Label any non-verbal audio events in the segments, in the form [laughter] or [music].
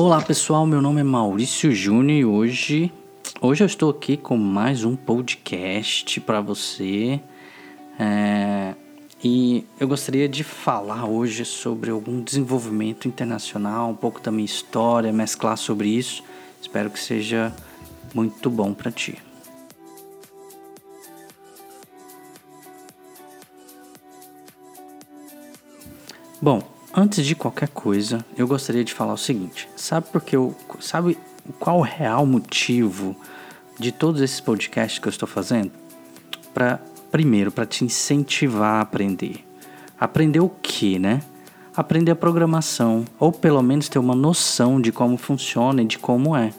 Olá pessoal, meu nome é Maurício Júnior e hoje, hoje eu estou aqui com mais um podcast para você. É, e eu gostaria de falar hoje sobre algum desenvolvimento internacional, um pouco da minha história, mesclar sobre isso. Espero que seja muito bom para ti. Bom, antes de qualquer coisa, eu gostaria de falar o seguinte: sabe porque eu sabe qual o real motivo de todos esses podcasts que eu estou fazendo? Para primeiro para te incentivar a aprender. Aprender o que, né? Aprender a programação ou pelo menos ter uma noção de como funciona e de como é,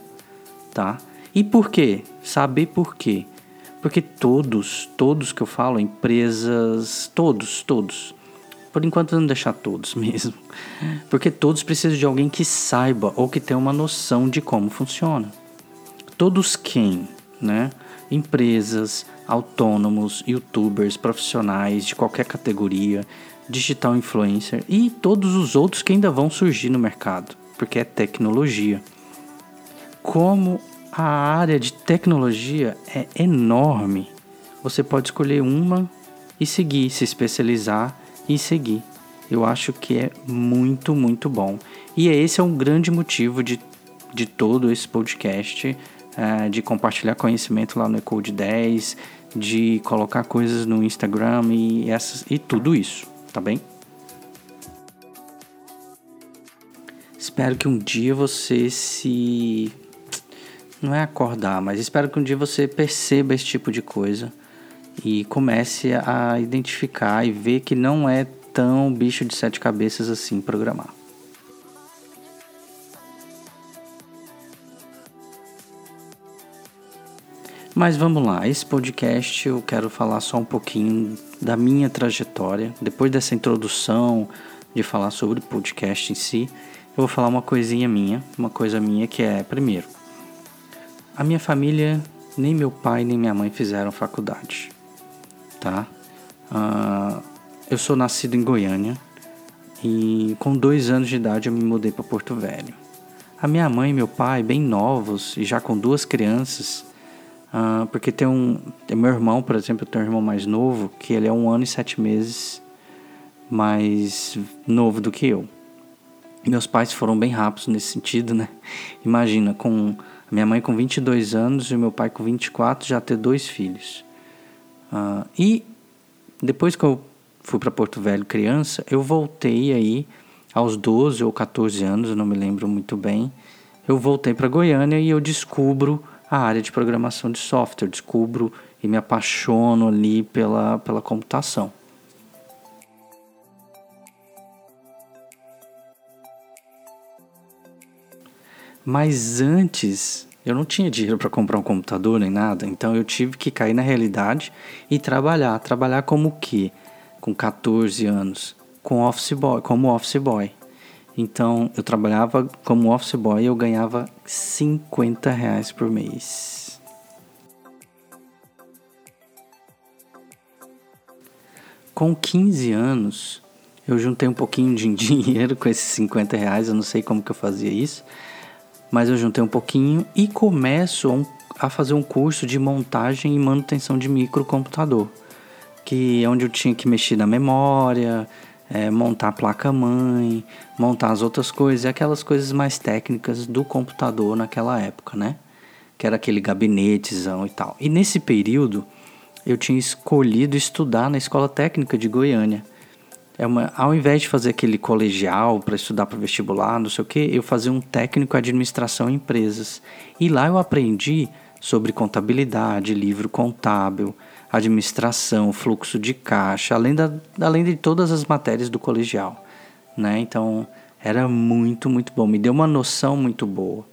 tá? E por quê? Saber por quê? Porque todos, todos que eu falo, empresas, todos, todos. Por enquanto não deixar todos [laughs] mesmo. Porque todos precisam de alguém que saiba ou que tenha uma noção de como funciona. Todos quem, né? Empresas, autônomos, youtubers, profissionais de qualquer categoria, digital influencer e todos os outros que ainda vão surgir no mercado, porque é tecnologia. Como a área de tecnologia é enorme. Você pode escolher uma e seguir, se especializar e seguir. Eu acho que é muito, muito bom. E esse é um grande motivo de, de todo esse podcast, é, de compartilhar conhecimento lá no Ecode 10, de colocar coisas no Instagram e, essas, e tudo isso, tá bem? Espero que um dia você se não é acordar, mas espero que um dia você perceba esse tipo de coisa e comece a identificar e ver que não é tão bicho de sete cabeças assim programar. Mas vamos lá, esse podcast eu quero falar só um pouquinho da minha trajetória. Depois dessa introdução de falar sobre podcast em si, eu vou falar uma coisinha minha, uma coisa minha que é, primeiro, a minha família, nem meu pai nem minha mãe fizeram faculdade, tá? Uh, eu sou nascido em Goiânia e com dois anos de idade eu me mudei para Porto Velho. A minha mãe e meu pai, bem novos e já com duas crianças, uh, porque tem um. Tem meu irmão, por exemplo, eu tenho um irmão mais novo, que ele é um ano e sete meses mais novo do que eu. Meus pais foram bem rápidos nesse sentido, né? Imagina, com minha mãe com 22 anos e meu pai com 24 já ter dois filhos. Uh, e depois que eu fui para Porto Velho criança, eu voltei aí aos 12 ou 14 anos, não me lembro muito bem. Eu voltei para Goiânia e eu descubro a área de programação de software, descubro e me apaixono ali pela, pela computação. Mas antes, eu não tinha dinheiro para comprar um computador nem nada, então eu tive que cair na realidade e trabalhar. Trabalhar como o quê? Com 14 anos, com office boy, como office boy. Então eu trabalhava como office boy e eu ganhava 50 reais por mês. Com 15 anos, eu juntei um pouquinho de [laughs] dinheiro com esses 50 reais, eu não sei como que eu fazia isso mas eu juntei um pouquinho e começo a fazer um curso de montagem e manutenção de microcomputador, que é onde eu tinha que mexer na memória, é, montar a placa-mãe, montar as outras coisas, aquelas coisas mais técnicas do computador naquela época, né? Que era aquele gabinetezão e tal. E nesse período eu tinha escolhido estudar na Escola Técnica de Goiânia é uma, ao invés de fazer aquele colegial para estudar para vestibular, não sei o que, eu fazia um técnico administração em empresas. E lá eu aprendi sobre contabilidade, livro contábil, administração, fluxo de caixa, além, da, além de todas as matérias do colegial. Né? Então era muito, muito bom. Me deu uma noção muito boa.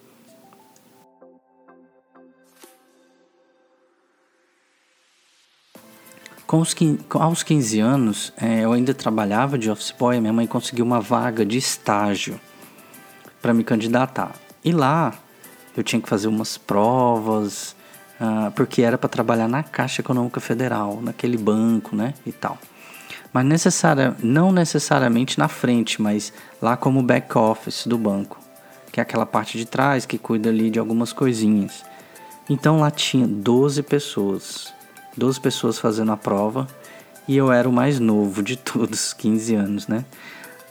Com os, aos 15 anos, é, eu ainda trabalhava de office boy. Minha mãe conseguiu uma vaga de estágio para me candidatar. E lá eu tinha que fazer umas provas, uh, porque era para trabalhar na Caixa Econômica Federal, naquele banco, né? E tal. Mas necessária, não necessariamente na frente, mas lá como back office do banco, que é aquela parte de trás que cuida ali de algumas coisinhas. Então lá tinha 12 pessoas, 12 pessoas fazendo a prova e eu era o mais novo de todos, [laughs] 15 anos, né?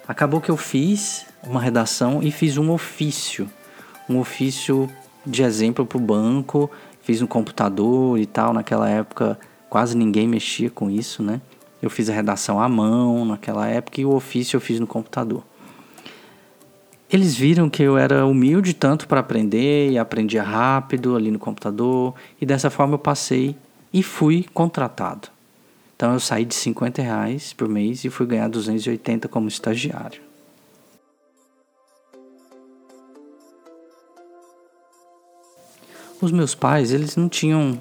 Acabou que eu fiz uma redação e fiz um ofício, um ofício de exemplo para o banco, fiz no computador e tal. Naquela época quase ninguém mexia com isso, né? Eu fiz a redação à mão naquela época e o ofício eu fiz no computador. Eles viram que eu era humilde tanto para aprender e aprendia rápido ali no computador e dessa forma eu passei e fui contratado. Então eu saí de 50 reais por mês e fui ganhar 280 como estagiário. Os meus pais, eles não tinham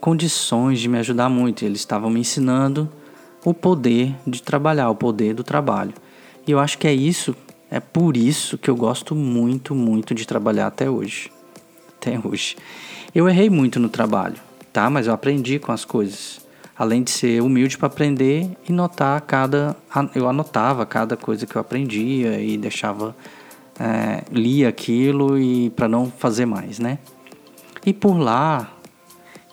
condições de me ajudar muito, eles estavam me ensinando o poder de trabalhar, o poder do trabalho. E eu acho que é isso é por isso que eu gosto muito, muito de trabalhar até hoje. Até hoje. Eu errei muito no trabalho, tá? Mas eu aprendi com as coisas. Além de ser humilde para aprender e notar cada. Eu anotava cada coisa que eu aprendia e deixava. É, lia aquilo e para não fazer mais, né? E por lá,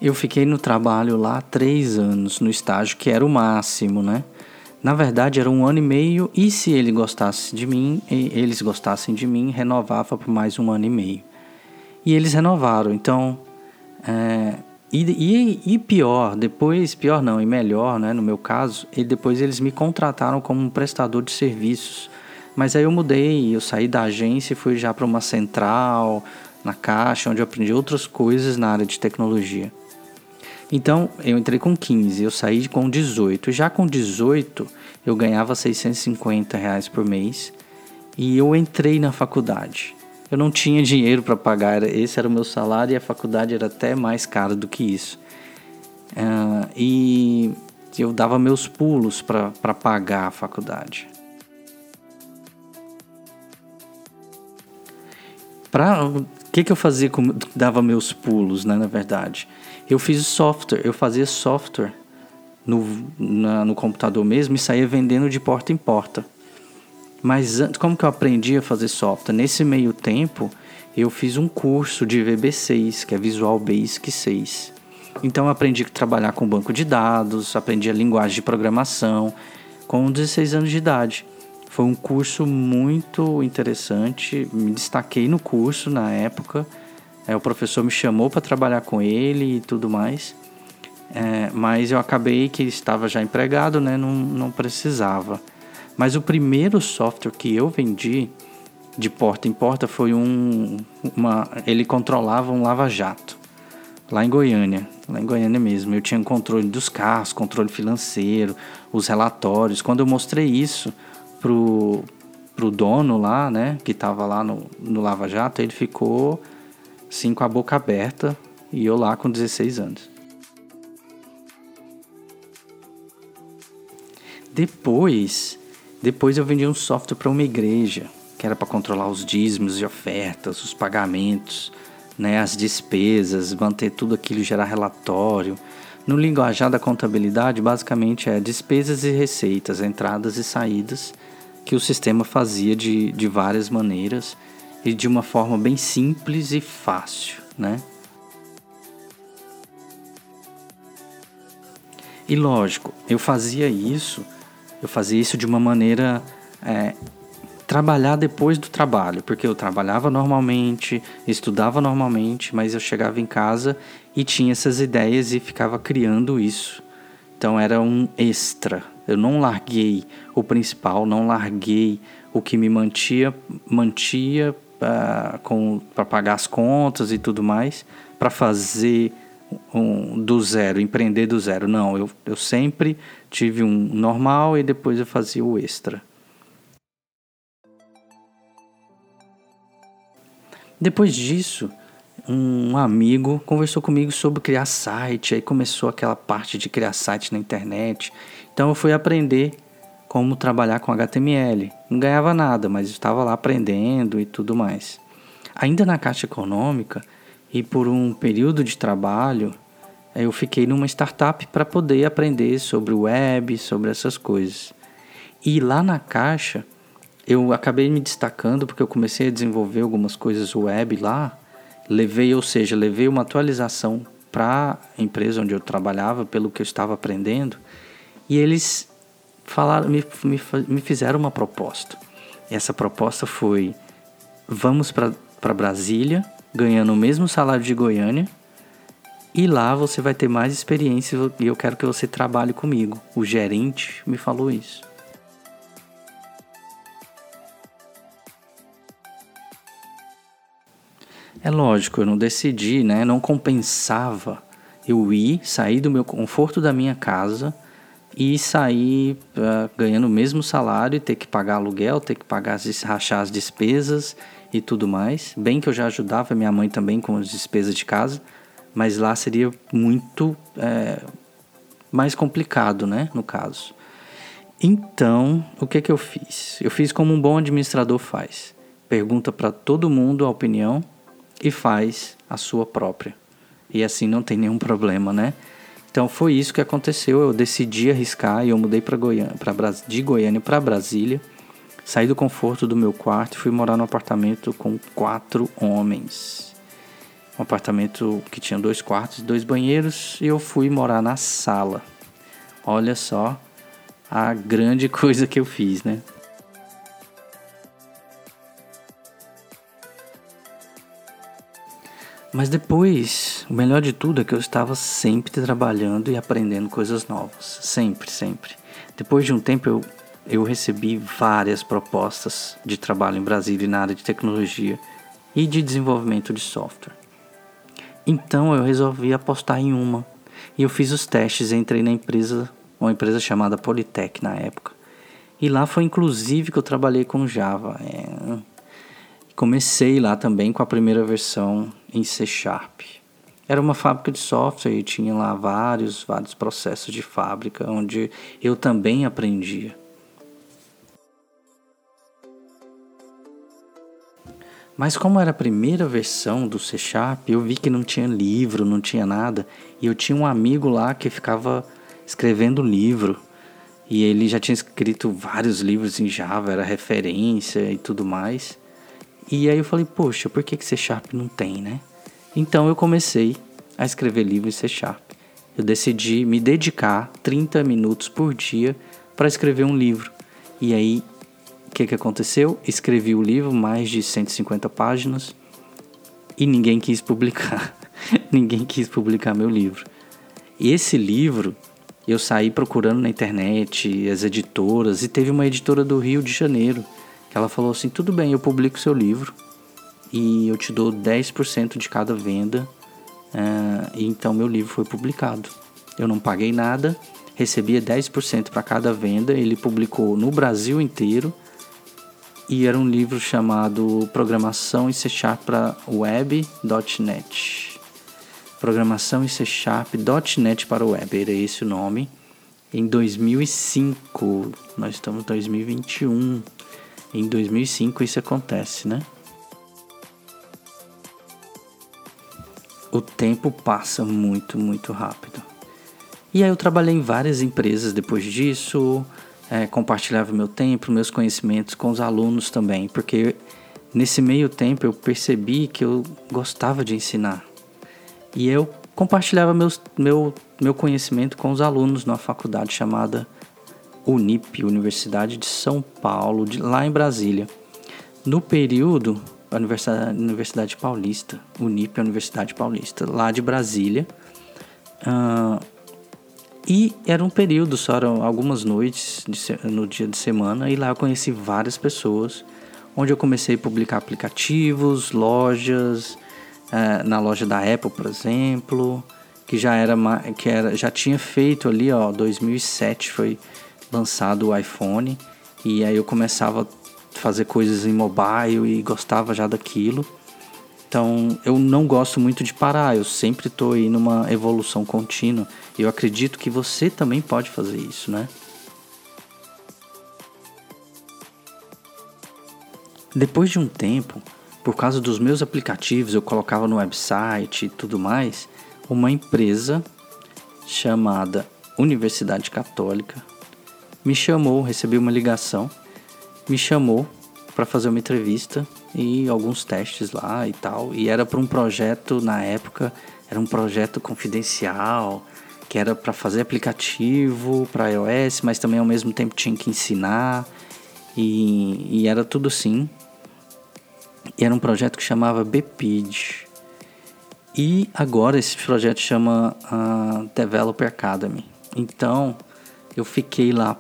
eu fiquei no trabalho lá três anos, no estágio, que era o máximo, né? Na verdade, era um ano e meio, e se ele gostasse de mim, eles gostassem de mim, renovava por mais um ano e meio. E eles renovaram, então. É, e, e, e, pior, depois, pior não, e melhor, né, no meu caso, e depois eles me contrataram como um prestador de serviços. Mas aí eu mudei, eu saí da agência e fui já para uma central, na caixa, onde eu aprendi outras coisas na área de tecnologia. Então, eu entrei com 15, eu saí com 18. Já com 18, eu ganhava 650 reais por mês e eu entrei na faculdade. Eu não tinha dinheiro para pagar, esse era o meu salário e a faculdade era até mais cara do que isso. Uh, e eu dava meus pulos para pagar a faculdade. O que, que eu fazia? Com, dava meus pulos, né, na verdade eu fiz software, eu fazia software no, na, no computador mesmo e saía vendendo de porta em porta. Mas como que eu aprendi a fazer software? Nesse meio tempo, eu fiz um curso de VB6, que é Visual Basic 6. Então eu aprendi a trabalhar com banco de dados, aprendi a linguagem de programação com 16 anos de idade. Foi um curso muito interessante, me destaquei no curso na época é, o professor me chamou para trabalhar com ele e tudo mais. É, mas eu acabei que estava já empregado, né? Não, não precisava. Mas o primeiro software que eu vendi de porta em porta foi um. Uma, ele controlava um lava-jato. Lá em Goiânia. Lá em Goiânia mesmo. Eu tinha controle dos carros, controle financeiro, os relatórios. Quando eu mostrei isso pro, pro dono lá, né? Que estava lá no, no Lava Jato, ele ficou sim com a boca aberta e eu lá com 16 anos. Depois, depois eu vendi um software para uma igreja, que era para controlar os dízimos e ofertas, os pagamentos, né, as despesas, manter tudo aquilo, gerar relatório. No linguajar da contabilidade, basicamente é despesas e receitas, entradas e saídas, que o sistema fazia de, de várias maneiras e de uma forma bem simples e fácil, né? E lógico, eu fazia isso, eu fazia isso de uma maneira é, trabalhar depois do trabalho, porque eu trabalhava normalmente, estudava normalmente, mas eu chegava em casa e tinha essas ideias e ficava criando isso. Então era um extra. Eu não larguei o principal, não larguei o que me mantia, mantia para pagar as contas e tudo mais, para fazer um, do zero, empreender do zero. Não, eu, eu sempre tive um normal e depois eu fazia o extra. Depois disso, um amigo conversou comigo sobre criar site, aí começou aquela parte de criar site na internet. Então eu fui aprender como trabalhar com HTML. Não ganhava nada, mas estava lá aprendendo e tudo mais. Ainda na Caixa Econômica e por um período de trabalho, eu fiquei numa startup para poder aprender sobre web, sobre essas coisas. E lá na Caixa, eu acabei me destacando porque eu comecei a desenvolver algumas coisas web lá. Levei, ou seja, levei uma atualização para a empresa onde eu trabalhava, pelo que eu estava aprendendo, e eles falaram, me, me, me fizeram uma proposta. Essa proposta foi: vamos para Brasília, ganhando o mesmo salário de Goiânia, e lá você vai ter mais experiência e eu quero que você trabalhe comigo. O gerente me falou isso. É lógico, eu não decidi, né? Não compensava eu ir, sair do meu conforto da minha casa e sair uh, ganhando o mesmo salário e ter que pagar aluguel, ter que pagar rachar as despesas e tudo mais. Bem que eu já ajudava minha mãe também com as despesas de casa, mas lá seria muito é, mais complicado, né? No caso. Então, o que que eu fiz? Eu fiz como um bom administrador faz. Pergunta para todo mundo a opinião e faz a sua própria. E assim não tem nenhum problema, né? Então foi isso que aconteceu. Eu decidi arriscar e eu mudei para Goiânia, pra, de Goiânia para Brasília. Saí do conforto do meu quarto e fui morar num apartamento com quatro homens. Um apartamento que tinha dois quartos e dois banheiros e eu fui morar na sala. Olha só a grande [laughs] coisa que eu fiz, né? Mas depois, o melhor de tudo é que eu estava sempre trabalhando e aprendendo coisas novas. Sempre, sempre. Depois de um tempo, eu, eu recebi várias propostas de trabalho em Brasília na área de tecnologia e de desenvolvimento de software. Então eu resolvi apostar em uma. E eu fiz os testes, entrei na empresa, uma empresa chamada Polytech na época. E lá foi inclusive que eu trabalhei com Java. É... Comecei lá também com a primeira versão em C Sharp. Era uma fábrica de software e tinha lá vários, vários processos de fábrica onde eu também aprendia. Mas como era a primeira versão do C Sharp, eu vi que não tinha livro, não tinha nada, e eu tinha um amigo lá que ficava escrevendo livro. E ele já tinha escrito vários livros em Java, era referência e tudo mais. E aí eu falei, poxa, por que, que C Sharp não tem, né? Então eu comecei a escrever livros em C Sharp. Eu decidi me dedicar 30 minutos por dia para escrever um livro. E aí, que, que aconteceu? Escrevi o livro, mais de 150 páginas, e ninguém quis publicar. [laughs] ninguém quis publicar meu livro. E esse livro eu saí procurando na internet, as editoras, e teve uma editora do Rio de Janeiro ela falou assim: tudo bem, eu publico seu livro e eu te dou 10% de cada venda. Uh, e então meu livro foi publicado. Eu não paguei nada, recebia 10% para cada venda. Ele publicou no Brasil inteiro e era um livro chamado Programação em C Sharp para Web.net. Programação em C Sharp.net para Web, era esse o nome. Em 2005, nós estamos em 2021. Em 2005 isso acontece, né? O tempo passa muito, muito rápido. E aí eu trabalhei em várias empresas depois disso, é, compartilhava meu tempo, meus conhecimentos com os alunos também, porque nesse meio tempo eu percebi que eu gostava de ensinar. E eu compartilhava meus, meu, meu conhecimento com os alunos numa faculdade chamada Unip, Universidade de São Paulo, de, lá em Brasília. No período, a Universidade, Universidade Paulista, Unip, Universidade Paulista, lá de Brasília. Uh, e era um período, só eram algumas noites de, no dia de semana, e lá eu conheci várias pessoas, onde eu comecei a publicar aplicativos, lojas, uh, na loja da Apple, por exemplo, que já era que era já tinha feito ali, ó, 2007 foi lançado o iPhone e aí eu começava a fazer coisas em mobile e gostava já daquilo. Então eu não gosto muito de parar, eu sempre estou aí numa evolução contínua. E eu acredito que você também pode fazer isso, né? Depois de um tempo, por causa dos meus aplicativos, eu colocava no website e tudo mais, uma empresa chamada Universidade Católica me chamou, recebi uma ligação me chamou para fazer uma entrevista e alguns testes lá e tal. E era para um projeto na época, era um projeto confidencial, que era para fazer aplicativo para iOS, mas também ao mesmo tempo tinha que ensinar. E, e era tudo assim. E era um projeto que chamava BPID. E agora esse projeto chama uh, Developer Academy. Então eu fiquei lá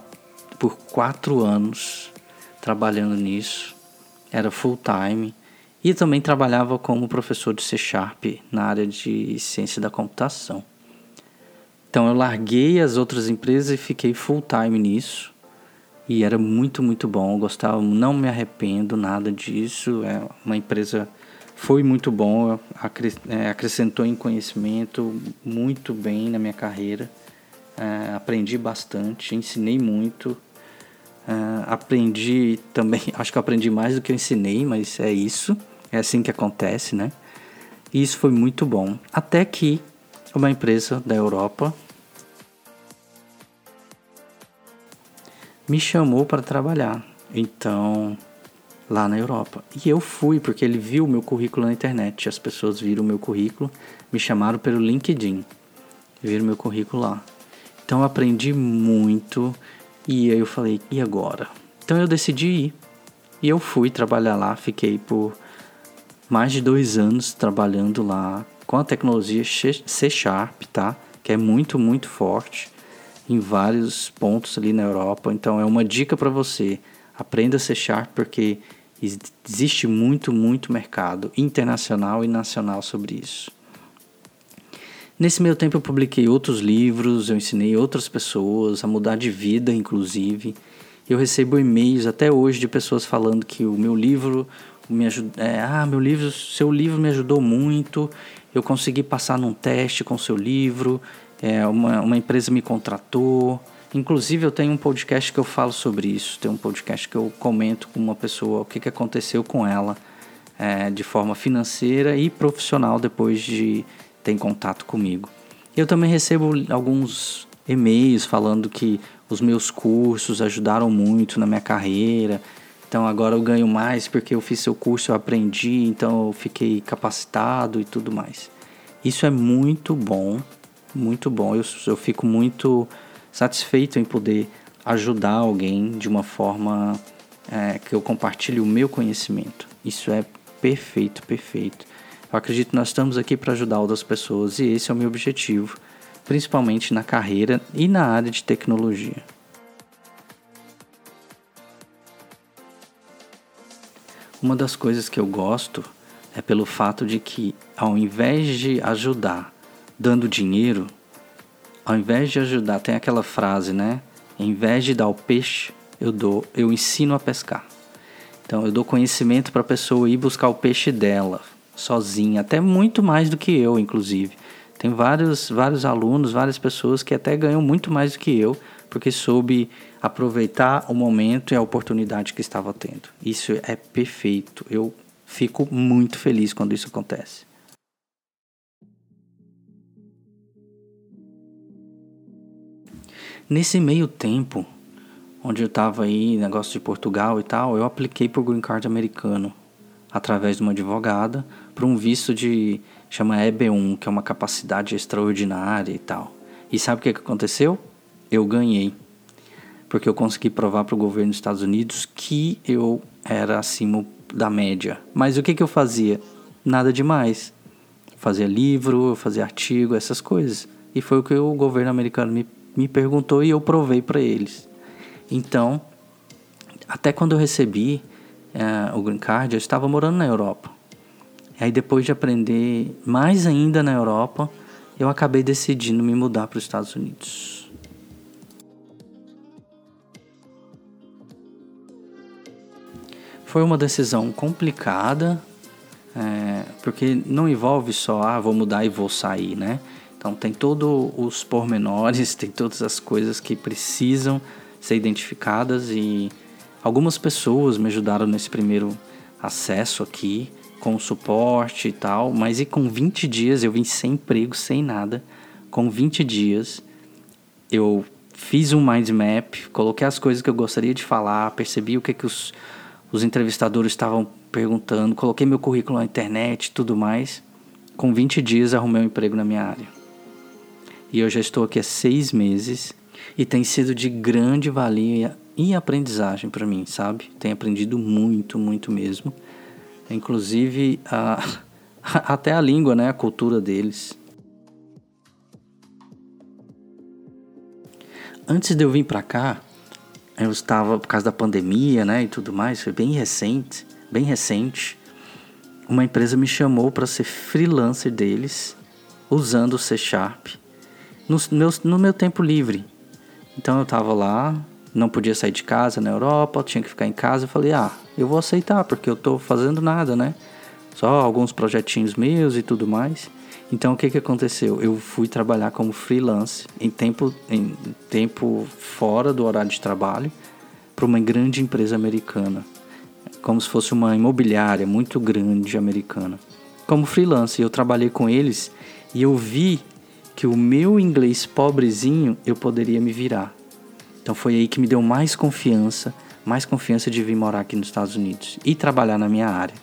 por quatro anos trabalhando nisso. Era full time. E também trabalhava como professor de C Sharp na área de ciência da computação. Então eu larguei as outras empresas e fiquei full time nisso. E era muito, muito bom. Gostava, não me arrependo nada disso. É uma empresa foi muito bom, é, acrescentou em conhecimento muito bem na minha carreira. É, aprendi bastante, ensinei muito. É, aprendi também, [laughs] acho que aprendi mais do que eu ensinei, mas é isso. É assim que acontece, né? E isso foi muito bom. Até que uma empresa da Europa me chamou para trabalhar. Então, lá na Europa. E eu fui porque ele viu o meu currículo na internet. As pessoas viram o meu currículo, me chamaram pelo LinkedIn. Viram meu currículo lá. Então eu aprendi muito e aí eu falei, e agora? Então eu decidi ir. E eu fui trabalhar lá, fiquei por mais de dois anos trabalhando lá com a tecnologia C Sharp, tá? Que é muito, muito forte em vários pontos ali na Europa. Então é uma dica para você. Aprenda C Sharp porque existe muito, muito mercado internacional e nacional sobre isso. Nesse meio tempo eu publiquei outros livros, eu ensinei outras pessoas a mudar de vida, inclusive. Eu recebo e-mails até hoje de pessoas falando que o meu livro me ajudou, é, ah, meu livro, seu livro me ajudou muito. Eu consegui passar num teste com seu livro. É, uma, uma empresa me contratou. Inclusive eu tenho um podcast que eu falo sobre isso. Tem um podcast que eu comento com uma pessoa o que, que aconteceu com ela é, de forma financeira e profissional depois de tem contato comigo. Eu também recebo alguns e-mails falando que os meus cursos ajudaram muito na minha carreira. Então agora eu ganho mais porque eu fiz seu curso, eu aprendi, então eu fiquei capacitado e tudo mais. Isso é muito bom, muito bom. Eu, eu fico muito satisfeito em poder ajudar alguém de uma forma é, que eu compartilhe o meu conhecimento. Isso é perfeito, perfeito. Eu acredito que nós estamos aqui para ajudar outras pessoas e esse é o meu objetivo, principalmente na carreira e na área de tecnologia. Uma das coisas que eu gosto é pelo fato de que, ao invés de ajudar dando dinheiro, ao invés de ajudar, tem aquela frase, né? Em vez de dar o peixe, eu dou, eu ensino a pescar. Então eu dou conhecimento para a pessoa ir buscar o peixe dela, sozinha, até muito mais do que eu, inclusive. Tem vários, vários alunos, várias pessoas que até ganham muito mais do que eu, porque soube aproveitar o momento e a oportunidade que estava tendo. Isso é perfeito. Eu fico muito feliz quando isso acontece. Nesse meio tempo, onde eu estava aí, negócio de Portugal e tal, eu apliquei para o Green Card americano através de uma advogada para um visto de chama EB1, que é uma capacidade extraordinária e tal. E sabe o que, aconteceu? Eu ganhei. Porque eu consegui provar para o governo dos Estados Unidos que eu era acima da média. Mas o que, que eu fazia? Nada demais. Fazia livro, fazia artigo, essas coisas. E foi o que o governo americano me, me perguntou e eu provei para eles. Então, até quando eu recebi uh, o Green Card, eu estava morando na Europa. Aí depois de aprender mais ainda na Europa, eu acabei decidindo me mudar para os Estados Unidos. Foi uma decisão complicada, é, porque não envolve só, ah, vou mudar e vou sair, né? Então tem todos os pormenores, [laughs] tem todas as coisas que precisam ser identificadas e Algumas pessoas me ajudaram nesse primeiro acesso aqui, com suporte e tal, mas e com 20 dias eu vim sem emprego, sem nada. Com 20 dias eu fiz um mind map, coloquei as coisas que eu gostaria de falar, percebi o que, que os, os entrevistadores estavam perguntando, coloquei meu currículo na internet e tudo mais. Com 20 dias arrumei um emprego na minha área. E eu já estou aqui há seis meses e tem sido de grande valia e aprendizagem para mim, sabe? Tenho aprendido muito, muito mesmo. Inclusive, a, [laughs] até a língua, né? A cultura deles. Antes de eu vir para cá, eu estava, por causa da pandemia, né? E tudo mais, foi bem recente, bem recente. Uma empresa me chamou para ser freelancer deles, usando o C Sharp, no meu, no meu tempo livre. Então eu estava lá, não podia sair de casa na Europa, tinha que ficar em casa. Eu falei, ah, eu vou aceitar, porque eu tô fazendo nada, né? Só alguns projetinhos meus e tudo mais. Então o que, que aconteceu? Eu fui trabalhar como freelance em tempo, em tempo fora do horário de trabalho para uma grande empresa americana, como se fosse uma imobiliária muito grande americana. Como freelance, eu trabalhei com eles e eu vi que o meu inglês pobrezinho eu poderia me virar. Então foi aí que me deu mais confiança, mais confiança de vir morar aqui nos Estados Unidos e trabalhar na minha área.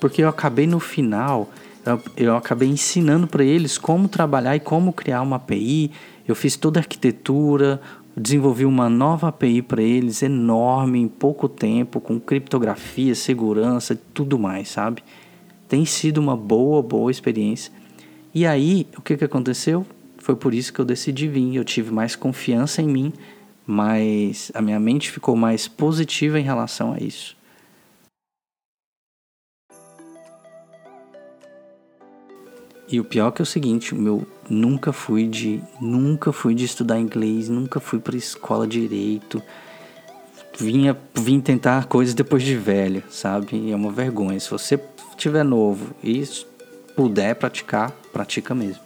Porque eu acabei no final, eu, eu acabei ensinando para eles como trabalhar e como criar uma API. Eu fiz toda a arquitetura, desenvolvi uma nova API para eles, enorme, em pouco tempo, com criptografia, segurança, tudo mais, sabe? Tem sido uma boa, boa experiência. E aí, o que, que aconteceu? Foi por isso que eu decidi vir. Eu tive mais confiança em mim mas a minha mente ficou mais positiva em relação a isso. E o pior que é o seguinte, meu nunca fui de nunca fui de estudar inglês, nunca fui para escola direito. Vinha vim tentar coisas depois de velho, sabe? E é uma vergonha. Se você tiver novo e puder praticar, pratica mesmo.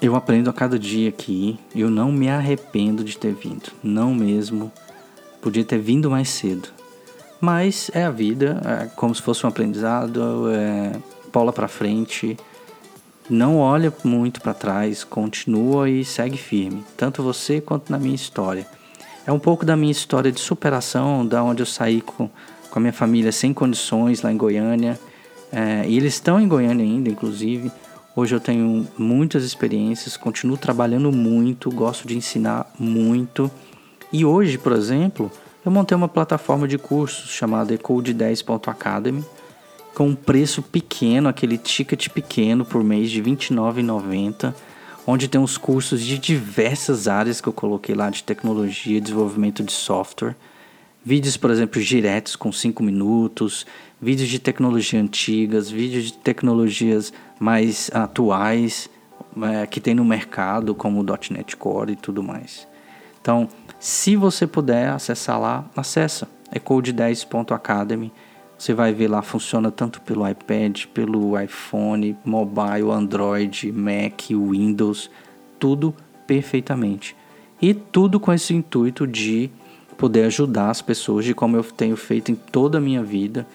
Eu aprendo a cada dia aqui. Eu não me arrependo de ter vindo. Não mesmo. Podia ter vindo mais cedo. Mas é a vida, é como se fosse um aprendizado, é bola para frente. Não olha muito para trás, continua e segue firme, tanto você quanto na minha história. É um pouco da minha história de superação, da onde eu saí com, com a minha família sem condições lá em Goiânia. É, e eles estão em Goiânia ainda, inclusive. Hoje eu tenho muitas experiências, continuo trabalhando muito, gosto de ensinar muito. E hoje, por exemplo, eu montei uma plataforma de cursos chamada Ecode10.academy com um preço pequeno, aquele ticket pequeno por mês de R$ 29,90, onde tem os cursos de diversas áreas que eu coloquei lá de tecnologia, desenvolvimento de software. Vídeos, por exemplo, diretos com 5 minutos, vídeos de tecnologia antigas, vídeos de tecnologias mais atuais é, que tem no mercado, como o .NET Core e tudo mais. Então, se você puder acessar lá, acessa ecode10.academy. Você vai ver lá, funciona tanto pelo iPad, pelo iPhone, mobile, Android, Mac, Windows, tudo perfeitamente. E tudo com esse intuito de poder ajudar as pessoas, de como eu tenho feito em toda a minha vida,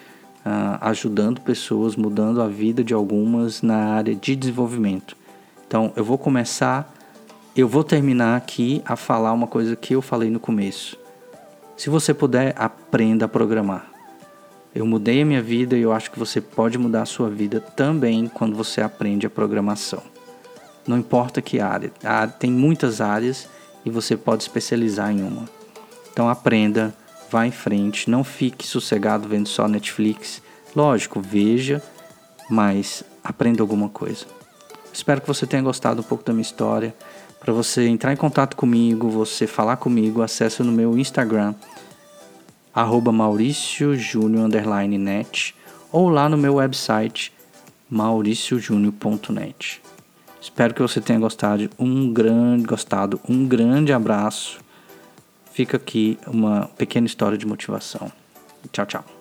uh, ajudando pessoas, mudando a vida de algumas na área de desenvolvimento. Então, eu vou começar, eu vou terminar aqui a falar uma coisa que eu falei no começo. Se você puder, aprenda a programar. Eu mudei a minha vida e eu acho que você pode mudar a sua vida também quando você aprende a programação. Não importa que área, tem muitas áreas e você pode especializar em uma. Então aprenda, vá em frente, não fique sossegado vendo só Netflix. Lógico, veja, mas aprenda alguma coisa. Espero que você tenha gostado um pouco da minha história. Para você entrar em contato comigo, você falar comigo, acesse no meu Instagram, arroba mauriciojunior_net ou lá no meu website mauriciojunior.net. Espero que você tenha gostado. Um grande gostado, um grande abraço fica aqui uma pequena história de motivação. Tchau, tchau.